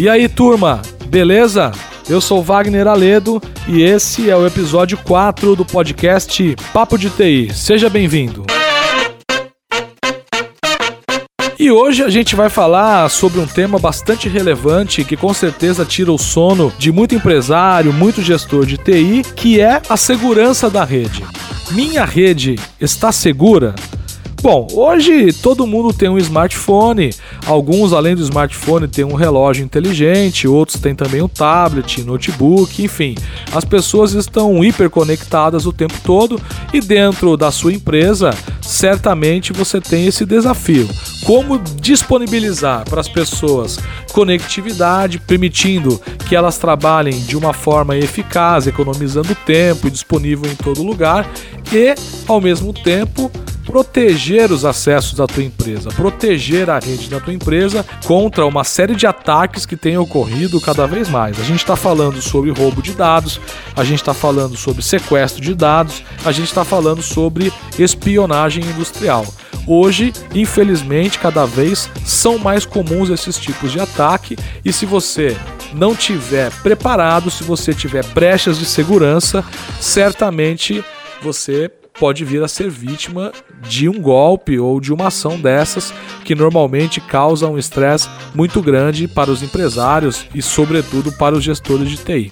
E aí, turma, beleza? Eu sou Wagner Aledo e esse é o episódio 4 do podcast Papo de TI. Seja bem-vindo. E hoje a gente vai falar sobre um tema bastante relevante que com certeza tira o sono de muito empresário, muito gestor de TI, que é a segurança da rede. Minha rede está segura? Bom, hoje todo mundo tem um smartphone, alguns além do smartphone têm um relógio inteligente, outros têm também um tablet, notebook, enfim. As pessoas estão hiperconectadas o tempo todo e dentro da sua empresa, certamente você tem esse desafio. Como disponibilizar para as pessoas conectividade, permitindo que elas trabalhem de uma forma eficaz, economizando tempo e disponível em todo lugar e, ao mesmo tempo, proteger os acessos da tua empresa, proteger a rede da tua empresa contra uma série de ataques que têm ocorrido cada vez mais. A gente está falando sobre roubo de dados, a gente está falando sobre sequestro de dados, a gente está falando sobre espionagem industrial. Hoje, infelizmente, cada vez são mais comuns esses tipos de ataque e se você não tiver preparado, se você tiver brechas de segurança, certamente você pode vir a ser vítima de um golpe ou de uma ação dessas que normalmente causa um estresse muito grande para os empresários e, sobretudo, para os gestores de TI.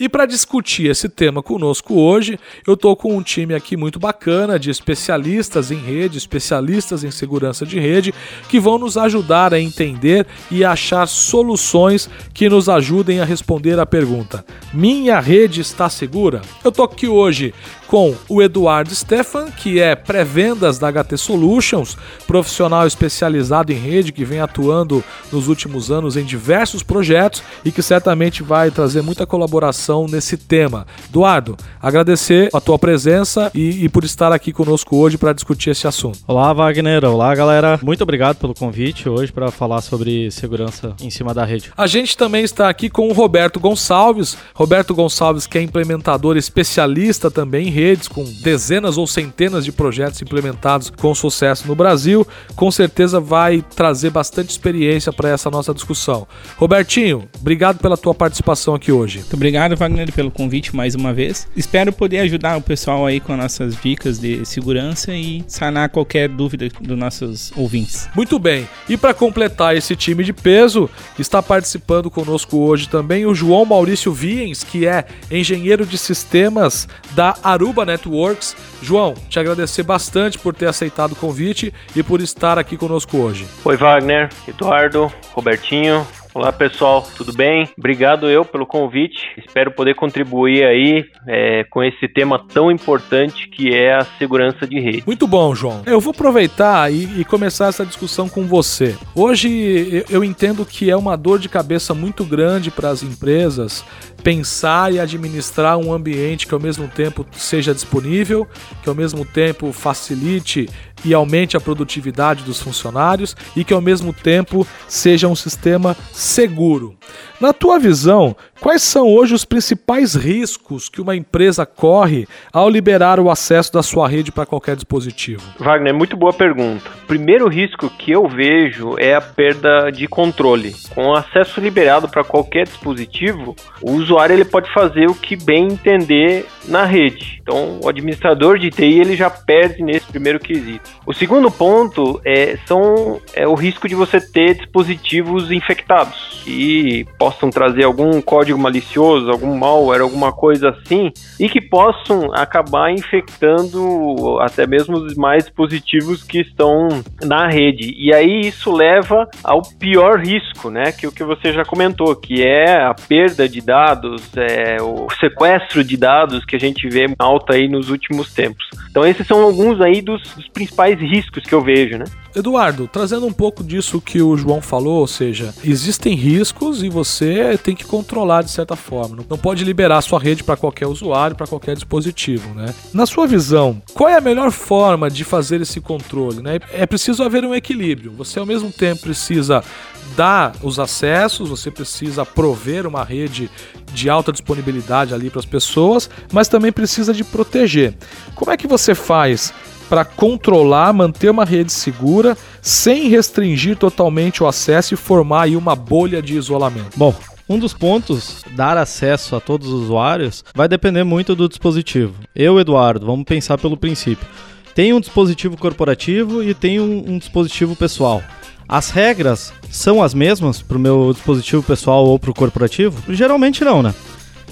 E para discutir esse tema conosco hoje, eu estou com um time aqui muito bacana de especialistas em rede, especialistas em segurança de rede, que vão nos ajudar a entender e achar soluções que nos ajudem a responder a pergunta: Minha rede está segura? Eu estou aqui hoje com o Eduardo Stefan, que é pré-vendas da HT Solutions, profissional especializado em rede que vem atuando nos últimos anos em diversos projetos e que certamente vai trazer muita colaboração nesse tema. Eduardo, agradecer a tua presença e, e por estar aqui conosco hoje para discutir esse assunto. Olá, Wagner. Olá, galera. Muito obrigado pelo convite hoje para falar sobre segurança em cima da rede. A gente também está aqui com o Roberto Gonçalves. Roberto Gonçalves, que é implementador especialista também em redes, com dezenas ou centenas de projetos implementados com sucesso no Brasil, com certeza vai trazer bastante experiência para essa nossa discussão. Robertinho, obrigado pela tua participação aqui hoje. Muito obrigado, Wagner, pelo convite mais uma vez. Espero poder ajudar o pessoal aí com nossas dicas de segurança e sanar qualquer dúvida dos nossos ouvintes. Muito bem. E para completar esse time de peso, está participando conosco hoje também o João Maurício Viens, que é engenheiro de sistemas da Aru Aruba Networks. João, te agradecer bastante por ter aceitado o convite e por estar aqui conosco hoje. Oi, Wagner, Eduardo, Robertinho, Olá pessoal, tudo bem? Obrigado eu pelo convite. Espero poder contribuir aí é, com esse tema tão importante que é a segurança de rede. Muito bom, João. Eu vou aproveitar e, e começar essa discussão com você. Hoje eu entendo que é uma dor de cabeça muito grande para as empresas pensar e administrar um ambiente que ao mesmo tempo seja disponível, que ao mesmo tempo facilite e aumente a produtividade dos funcionários e que ao mesmo tempo seja um sistema seguro. Na tua visão, quais são hoje os principais riscos que uma empresa corre ao liberar o acesso da sua rede para qualquer dispositivo? Wagner, muito boa pergunta. O primeiro risco que eu vejo é a perda de controle. Com acesso liberado para qualquer dispositivo, o usuário ele pode fazer o que bem entender na rede. Então, o administrador de TI ele já perde nesse primeiro quesito. O segundo ponto é, são, é o risco de você ter dispositivos infectados que possam trazer algum código malicioso, algum malware, alguma coisa assim, e que possam acabar infectando até mesmo os mais dispositivos que estão na rede. E aí isso leva ao pior risco, né? Que o que você já comentou, que é a perda de dados, é, o sequestro de dados que a gente vê alta aí nos últimos tempos. Então esses são alguns aí dos, dos principais riscos que eu vejo, né? Eduardo, trazendo um pouco disso que o João falou, ou seja, existem riscos e você tem que controlar de certa forma. Não pode liberar sua rede para qualquer usuário, para qualquer dispositivo, né? Na sua visão, qual é a melhor forma de fazer esse controle, né? É preciso haver um equilíbrio. Você ao mesmo tempo precisa dar os acessos, você precisa prover uma rede de alta disponibilidade ali para as pessoas, mas também precisa de proteger. Como é que você faz para controlar, manter uma rede segura, sem restringir totalmente o acesso e formar aí uma bolha de isolamento? Bom, um dos pontos, dar acesso a todos os usuários, vai depender muito do dispositivo. Eu, Eduardo, vamos pensar pelo princípio. Tem um dispositivo corporativo e tem um, um dispositivo pessoal. As regras são as mesmas para o meu dispositivo pessoal ou para o corporativo? Geralmente não, né?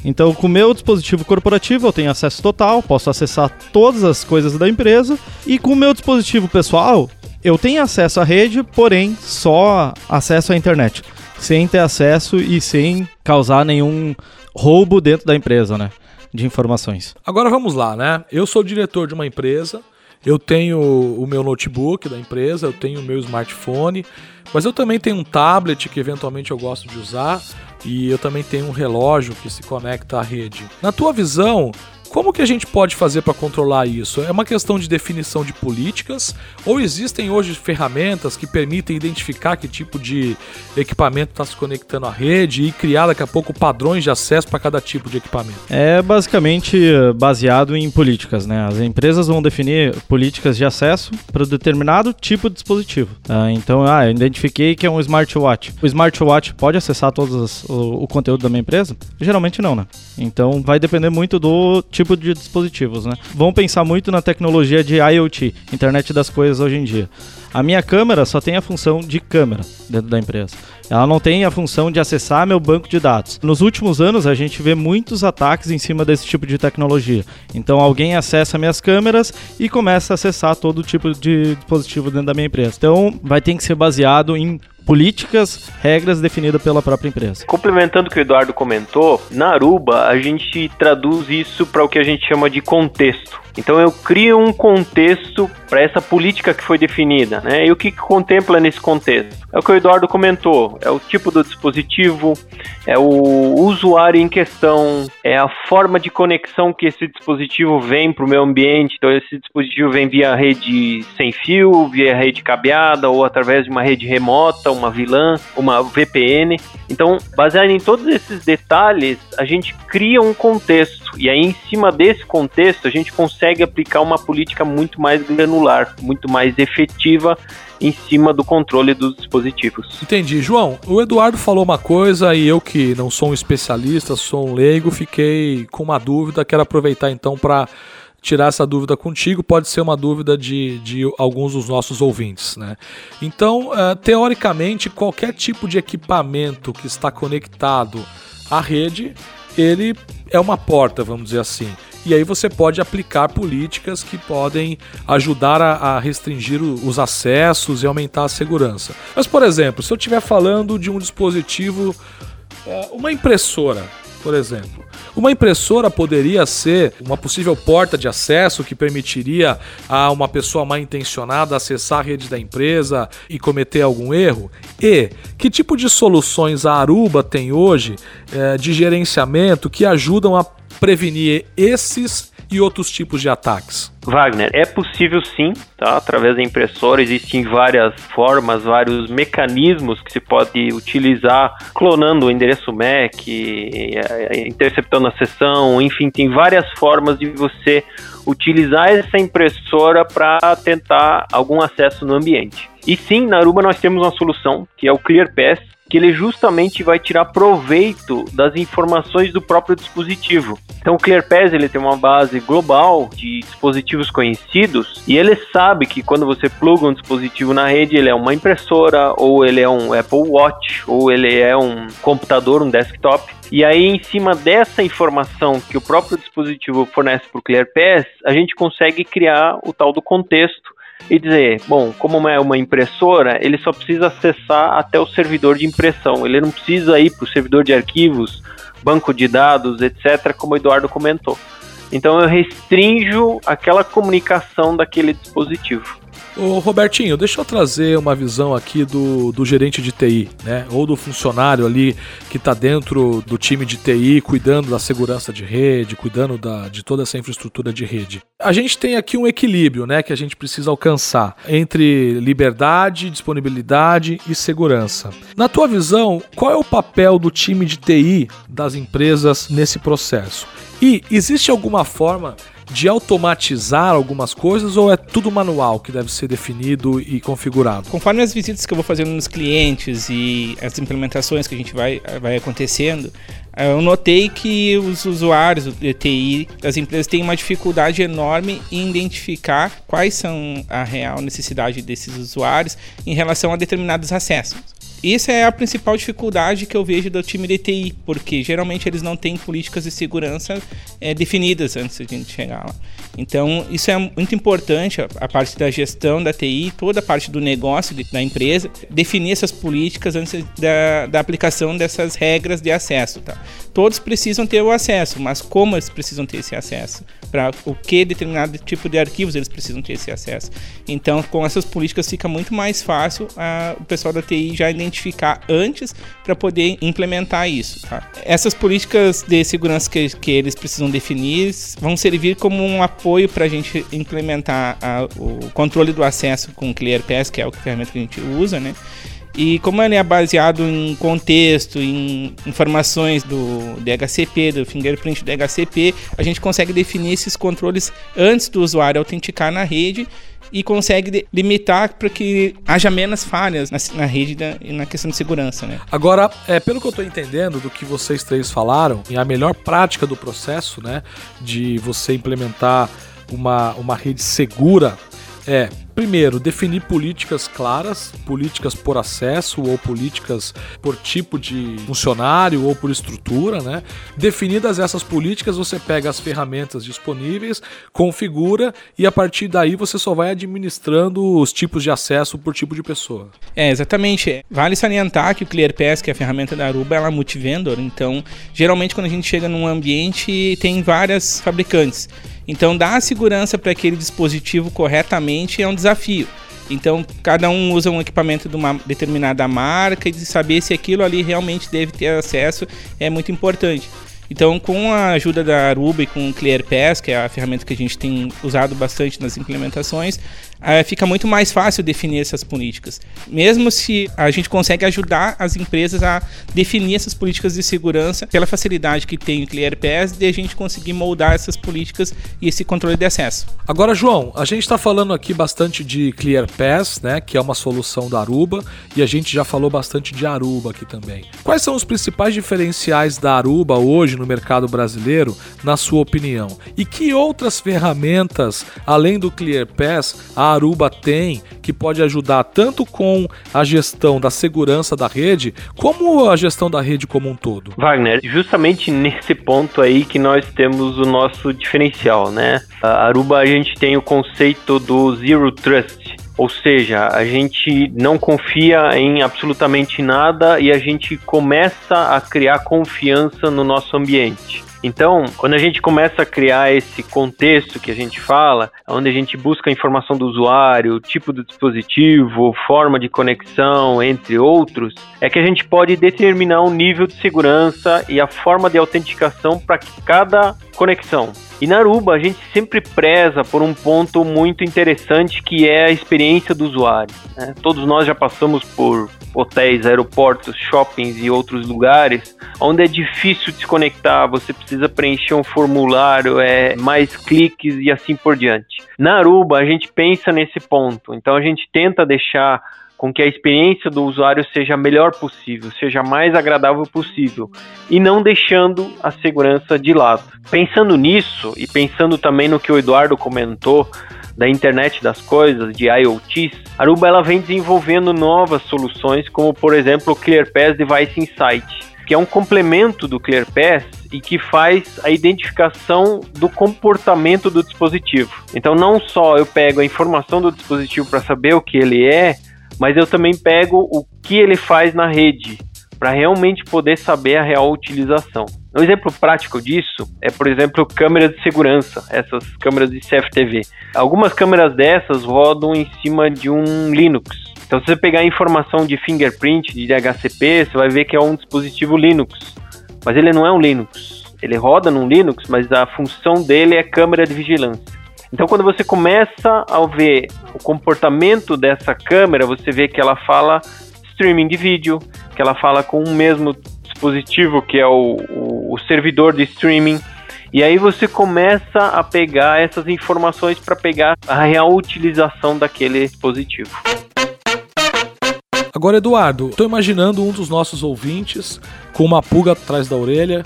Então, com o meu dispositivo corporativo, eu tenho acesso total, posso acessar todas as coisas da empresa. E com o meu dispositivo pessoal, eu tenho acesso à rede, porém só acesso à internet, sem ter acesso e sem causar nenhum roubo dentro da empresa, né? De informações. Agora vamos lá, né? Eu sou diretor de uma empresa, eu tenho o meu notebook da empresa, eu tenho o meu smartphone, mas eu também tenho um tablet que eventualmente eu gosto de usar e eu também tenho um relógio que se conecta à rede. Na tua visão, como que a gente pode fazer para controlar isso? É uma questão de definição de políticas ou existem hoje ferramentas que permitem identificar que tipo de equipamento está se conectando à rede e criar daqui a pouco padrões de acesso para cada tipo de equipamento? É basicamente eh, baseado em políticas, né? As empresas vão definir políticas de acesso para determinado tipo de dispositivo. Ah, então, ah, eu identifiquei que é um smartwatch. O smartwatch pode acessar todo o, o conteúdo da minha empresa? Geralmente não, né? Então vai depender muito do tipo tipo de dispositivos, né? Vão pensar muito na tecnologia de IoT, internet das coisas hoje em dia. A minha câmera só tem a função de câmera dentro da empresa. Ela não tem a função de acessar meu banco de dados. Nos últimos anos, a gente vê muitos ataques em cima desse tipo de tecnologia. Então, alguém acessa minhas câmeras e começa a acessar todo tipo de dispositivo dentro da minha empresa. Então, vai ter que ser baseado em políticas, regras definidas pela própria empresa. Complementando o que o Eduardo comentou, na Aruba a gente traduz isso para o que a gente chama de contexto. Então eu crio um contexto para essa política que foi definida, né? E o que, que, contempla nesse contexto? É o que o Eduardo comentou, é o tipo do dispositivo, é o usuário em questão, é a forma de conexão que esse dispositivo vem para o meu ambiente. Então esse dispositivo vem via rede sem fio, via rede cabeada ou através de uma rede remota, uma VLAN, uma VPN. Então, baseado em todos esses detalhes, a gente cria um contexto e aí em cima desse contexto a gente consegue aplicar uma política muito mais granular, muito mais efetiva em cima do controle dos dispositivos. Entendi. João, o Eduardo falou uma coisa e eu que não sou um especialista, sou um leigo, fiquei com uma dúvida, quero aproveitar então para tirar essa dúvida contigo, pode ser uma dúvida de, de alguns dos nossos ouvintes. Né? Então, uh, teoricamente, qualquer tipo de equipamento que está conectado à rede, ele é uma porta, vamos dizer assim. E aí você pode aplicar políticas que podem ajudar a, a restringir o, os acessos e aumentar a segurança. Mas, por exemplo, se eu estiver falando de um dispositivo, uh, uma impressora, por exemplo. Uma impressora poderia ser uma possível porta de acesso que permitiria a uma pessoa mal intencionada acessar a rede da empresa e cometer algum erro? E que tipo de soluções a Aruba tem hoje é, de gerenciamento que ajudam a prevenir esses e outros tipos de ataques? Wagner, é possível sim, tá? Através da impressora existem várias formas, vários mecanismos que se pode utilizar, clonando o endereço MAC, interceptando a sessão, enfim, tem várias formas de você utilizar essa impressora para tentar algum acesso no ambiente. E sim, na Aruba nós temos uma solução que é o ClearPass, que ele justamente vai tirar proveito das informações do próprio dispositivo. Então o ClearPass ele tem uma base global de dispositivos conhecidos e ele sabe que quando você pluga um dispositivo na rede, ele é uma impressora ou ele é um Apple Watch ou ele é um computador, um desktop. E aí em cima dessa informação que o próprio dispositivo fornece para o ClearPass, a gente consegue criar o tal do contexto e dizer, bom, como é uma impressora, ele só precisa acessar até o servidor de impressão, ele não precisa ir para o servidor de arquivos, banco de dados, etc., como o Eduardo comentou. Então eu restringo aquela comunicação daquele dispositivo. Ô Robertinho, deixa eu trazer uma visão aqui do, do gerente de TI, né? Ou do funcionário ali que está dentro do time de TI, cuidando da segurança de rede, cuidando da, de toda essa infraestrutura de rede. A gente tem aqui um equilíbrio, né? Que a gente precisa alcançar entre liberdade, disponibilidade e segurança. Na tua visão, qual é o papel do time de TI das empresas nesse processo? E existe alguma forma de automatizar algumas coisas ou é tudo manual que deve ser definido e configurado? Conforme as visitas que eu vou fazendo nos clientes e as implementações que a gente vai, vai acontecendo, eu notei que os usuários do TI das empresas têm uma dificuldade enorme em identificar quais são a real necessidade desses usuários em relação a determinados acessos. Isso é a principal dificuldade que eu vejo do time de TI, porque geralmente eles não têm políticas de segurança é, definidas antes de a gente chegar lá. Então, isso é muito importante, a, parte da gestão da TI, toda a parte do negócio de, da empresa, definir essas políticas antes da, da aplicação dessas regras de acesso. Tá? Todos precisam ter o acesso, mas como eles precisam ter esse acesso? Para o que determinado tipo de arquivos eles precisam ter esse acesso? Então, com essas políticas fica muito mais fácil a, o pessoal da TI já identificar antes para poder implementar isso. Tá? Essas políticas de segurança que, que eles precisam definir vão servir como um apoio apoio para a gente implementar a, o controle do acesso com o ClearPass, que é a ferramenta que a gente usa, né? E como ele é baseado em contexto, em informações do DHCP, do fingerprint do DHCP, a gente consegue definir esses controles antes do usuário autenticar na rede e consegue limitar para que haja menos falhas na, na rede da, e na questão de segurança. Né? Agora, é, pelo que eu estou entendendo do que vocês três falaram, e a melhor prática do processo né, de você implementar uma, uma rede segura é Primeiro, definir políticas claras, políticas por acesso ou políticas por tipo de funcionário ou por estrutura, né? Definidas essas políticas, você pega as ferramentas disponíveis, configura e a partir daí você só vai administrando os tipos de acesso por tipo de pessoa. É, exatamente. Vale salientar que o ClearPass, que é a ferramenta da Aruba, ela é multivendor, então geralmente quando a gente chega num ambiente tem várias fabricantes. Então, dar a segurança para aquele dispositivo corretamente é um desafio. Então, cada um usa um equipamento de uma determinada marca e de saber se aquilo ali realmente deve ter acesso é muito importante. Então, com a ajuda da Aruba e com o ClearPass, que é a ferramenta que a gente tem usado bastante nas implementações, fica muito mais fácil definir essas políticas. Mesmo se a gente consegue ajudar as empresas a definir essas políticas de segurança pela facilidade que tem o ClearPass de a gente conseguir moldar essas políticas e esse controle de acesso. Agora, João, a gente está falando aqui bastante de ClearPass, né, que é uma solução da Aruba, e a gente já falou bastante de Aruba aqui também. Quais são os principais diferenciais da Aruba hoje no mercado brasileiro, na sua opinião? E que outras ferramentas, além do ClearPass, a Aruba tem que pode ajudar tanto com a gestão da segurança da rede, como a gestão da rede como um todo? Wagner, justamente nesse ponto aí que nós temos o nosso diferencial, né? A Aruba a gente tem o conceito do Zero Trust. Ou seja, a gente não confia em absolutamente nada e a gente começa a criar confiança no nosso ambiente. Então, quando a gente começa a criar esse contexto que a gente fala, onde a gente busca a informação do usuário, tipo do dispositivo, forma de conexão, entre outros, é que a gente pode determinar o nível de segurança e a forma de autenticação para cada conexão. E na Aruba a gente sempre preza por um ponto muito interessante que é a experiência do usuário. Né? Todos nós já passamos por hotéis, aeroportos, shoppings e outros lugares onde é difícil desconectar, você precisa preencher um formulário, é mais cliques e assim por diante. Na Aruba a gente pensa nesse ponto, então a gente tenta deixar com que a experiência do usuário seja a melhor possível, seja a mais agradável possível e não deixando a segurança de lado. Pensando nisso e pensando também no que o Eduardo comentou da internet das coisas, de IoTs, Aruba ela vem desenvolvendo novas soluções, como por exemplo o ClearPass Device Insight, que é um complemento do ClearPass e que faz a identificação do comportamento do dispositivo. Então não só eu pego a informação do dispositivo para saber o que ele é, mas eu também pego o que ele faz na rede para realmente poder saber a real utilização. Um exemplo prático disso é, por exemplo, câmeras de segurança, essas câmeras de CFTV. Algumas câmeras dessas rodam em cima de um Linux. Então, se você pegar informação de fingerprint, de DHCP, você vai ver que é um dispositivo Linux. Mas ele não é um Linux. Ele roda num Linux, mas a função dele é câmera de vigilância. Então, quando você começa a ver o comportamento dessa câmera, você vê que ela fala streaming de vídeo, que ela fala com o mesmo dispositivo que é o, o, o servidor de streaming. E aí você começa a pegar essas informações para pegar a real utilização daquele dispositivo. Agora, Eduardo, estou imaginando um dos nossos ouvintes com uma pulga atrás da orelha,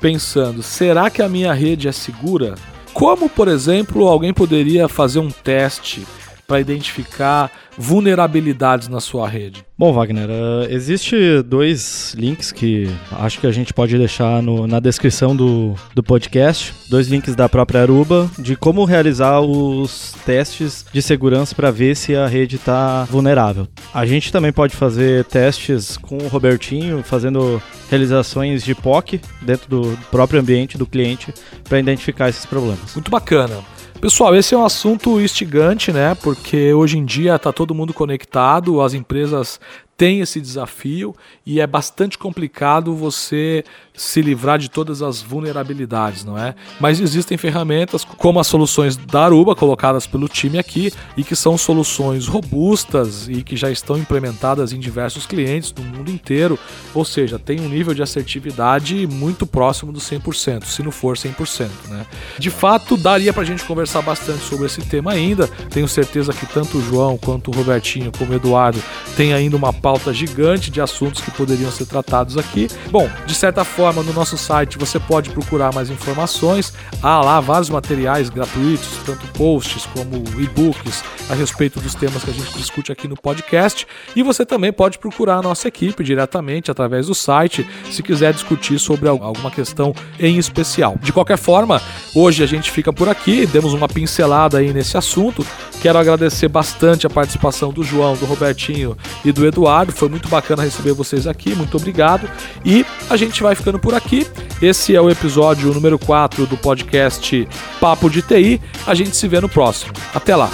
pensando: será que a minha rede é segura? Como, por exemplo, alguém poderia fazer um teste para identificar vulnerabilidades na sua rede? Bom, Wagner, uh, existe dois links que acho que a gente pode deixar no, na descrição do, do podcast, dois links da própria Aruba de como realizar os testes de segurança para ver se a rede está vulnerável. A gente também pode fazer testes com o Robertinho, fazendo realizações de POC dentro do próprio ambiente do cliente para identificar esses problemas. Muito bacana. Pessoal, esse é um assunto instigante, né? Porque hoje em dia está todo mundo conectado, as empresas tem esse desafio e é bastante complicado você se livrar de todas as vulnerabilidades, não é? Mas existem ferramentas como as soluções da Aruba colocadas pelo time aqui e que são soluções robustas e que já estão implementadas em diversos clientes do mundo inteiro, ou seja, tem um nível de assertividade muito próximo do 100%, se não for 100%, né? De fato, daria pra gente conversar bastante sobre esse tema ainda. Tenho certeza que tanto o João quanto o Robertinho como o Eduardo têm ainda uma pauta gigante de assuntos que poderiam ser tratados aqui. Bom, de certa forma, no nosso site você pode procurar mais informações. Há lá vários materiais gratuitos, tanto posts como e-books a respeito dos temas que a gente discute aqui no podcast. E você também pode procurar a nossa equipe diretamente através do site, se quiser discutir sobre alguma questão em especial. De qualquer forma, hoje a gente fica por aqui, demos uma pincelada aí nesse assunto. Quero agradecer bastante a participação do João, do Robertinho e do Eduardo. Foi muito bacana receber vocês aqui. Muito obrigado. E a gente vai ficando por aqui. Esse é o episódio número 4 do podcast Papo de TI. A gente se vê no próximo. Até lá.